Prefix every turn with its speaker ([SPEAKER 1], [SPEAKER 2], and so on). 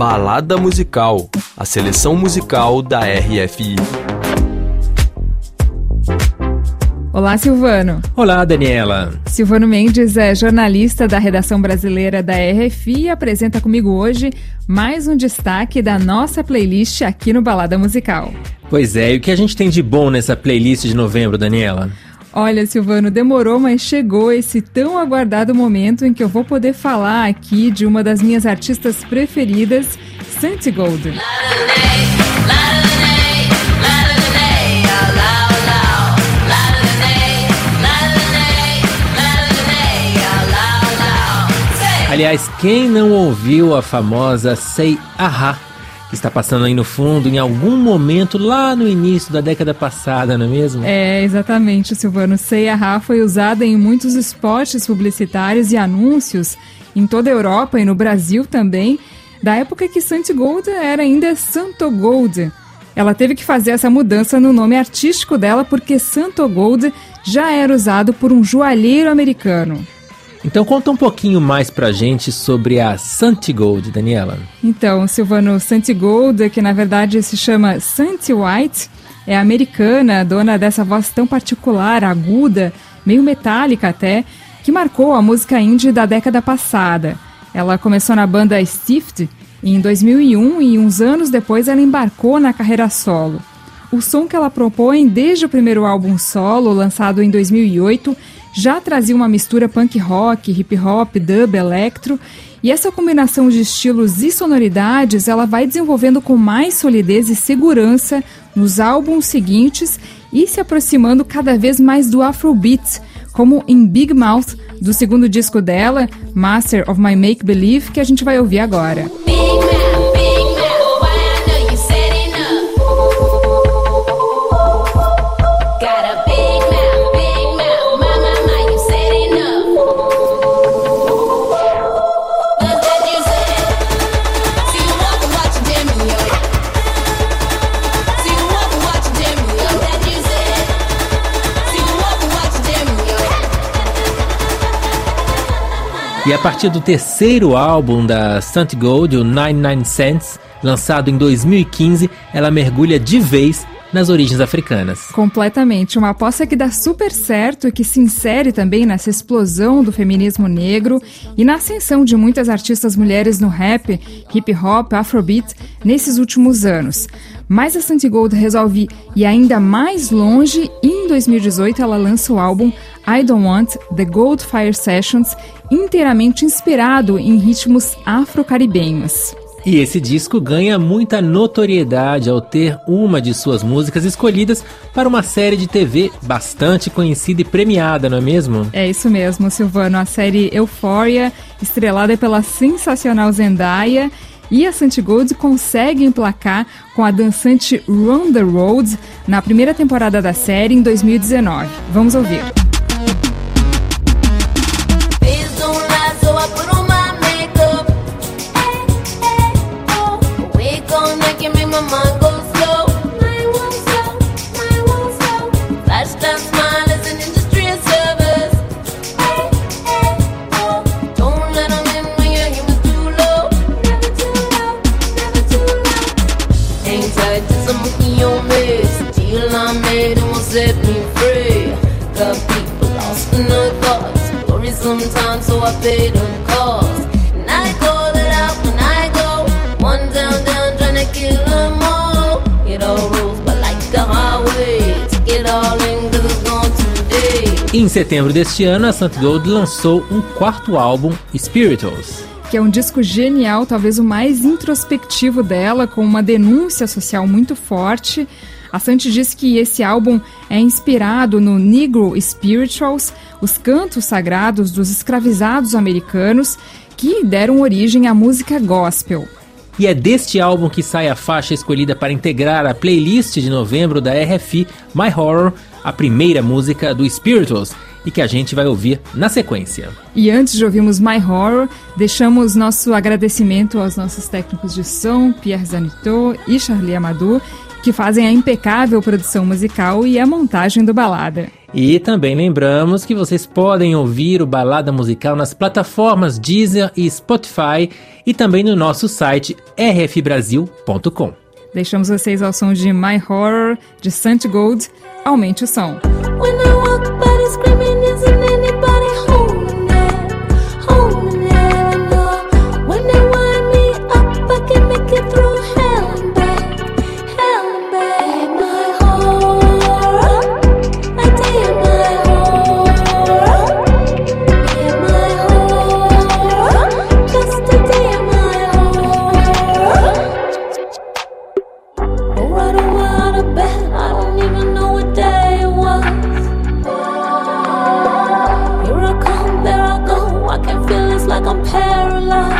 [SPEAKER 1] Balada Musical, a seleção musical da RFI.
[SPEAKER 2] Olá, Silvano.
[SPEAKER 3] Olá, Daniela.
[SPEAKER 2] Silvano Mendes é jornalista da redação brasileira da RFI e apresenta comigo hoje mais um destaque da nossa playlist aqui no Balada Musical.
[SPEAKER 3] Pois é, e o que a gente tem de bom nessa playlist de novembro, Daniela?
[SPEAKER 2] Olha, Silvano, demorou, mas chegou esse tão aguardado momento em que eu vou poder falar aqui de uma das minhas artistas preferidas, Santi Gold.
[SPEAKER 3] Aliás, quem não ouviu a famosa Say Aha, que está passando aí no fundo em algum momento lá no início da década passada, não é mesmo?
[SPEAKER 2] É, exatamente, Silvano. Aha foi usada em muitos spots publicitários e anúncios em toda a Europa e no Brasil também, da época que Santi Gold era ainda Santo Gold. Ela teve que fazer essa mudança no nome artístico dela porque Santo Gold já era usado por um joalheiro americano.
[SPEAKER 3] Então conta um pouquinho mais pra gente sobre a Santi Gold, Daniela.
[SPEAKER 2] Então, Silvano, Santi Gold, que na verdade se chama Santi White, é americana, dona dessa voz tão particular, aguda, meio metálica até, que marcou a música indie da década passada. Ela começou na banda Stift em 2001 e uns anos depois ela embarcou na carreira solo. O som que ela propõe desde o primeiro álbum solo, lançado em 2008, já trazia uma mistura punk rock, hip hop, dub, electro, e essa combinação de estilos e sonoridades ela vai desenvolvendo com mais solidez e segurança nos álbuns seguintes e se aproximando cada vez mais do Afrobeat, como em Big Mouth, do segundo disco dela, Master of My Make Believe, que a gente vai ouvir agora.
[SPEAKER 3] E a partir do terceiro álbum da Stunt Gold, o 99 Cents, lançado em 2015, ela mergulha de vez nas origens africanas.
[SPEAKER 2] Completamente. Uma aposta que dá super certo e que se insere também nessa explosão do feminismo negro e na ascensão de muitas artistas mulheres no rap, hip hop, afrobeat nesses últimos anos. Mas a Santi Gold resolve ir ainda mais longe e em 2018 ela lança o álbum I Don't Want The Gold Fire Sessions, inteiramente inspirado em ritmos afro-caribenhos.
[SPEAKER 3] E esse disco ganha muita notoriedade ao ter uma de suas músicas escolhidas para uma série de TV bastante conhecida e premiada, não é mesmo?
[SPEAKER 2] É isso mesmo, Silvano. A série Euphoria, estrelada pela sensacional Zendaya. E a Santi Gold consegue emplacar com a dançante Run the Roads na primeira temporada da série em 2019. Vamos ouvir. Set me free. Got people lost in the thoughts. Worry sometimes, so I pay the cost. And I call it out when I go. One down, down, trying to kill them all. It all rolls, but like a highway. Take it all in, cause it's gone today.
[SPEAKER 3] Em setembro deste ano, a Sant Gold lançou um quarto álbum, Spirituals
[SPEAKER 2] que é um disco genial, talvez o mais introspectivo dela, com uma denúncia social muito forte. A Santi diz que esse álbum é inspirado no Negro Spirituals, os cantos sagrados dos escravizados americanos que deram origem à música gospel.
[SPEAKER 3] E é deste álbum que sai a faixa escolhida para integrar a playlist de novembro da RFI, My Horror, a primeira música do Spirituals, e que a gente vai ouvir na sequência.
[SPEAKER 2] E antes de ouvirmos My Horror, deixamos nosso agradecimento aos nossos técnicos de som, Pierre Zanito e Charlie Amadou, que fazem a impecável produção musical e a montagem do balada.
[SPEAKER 3] E também lembramos que vocês podem ouvir o Balada Musical nas plataformas Deezer e Spotify e também no nosso site rfbrasil.com.
[SPEAKER 2] Deixamos vocês ao som de My Horror, de Sant Gold. Aumente o som. When I walk by paralyzed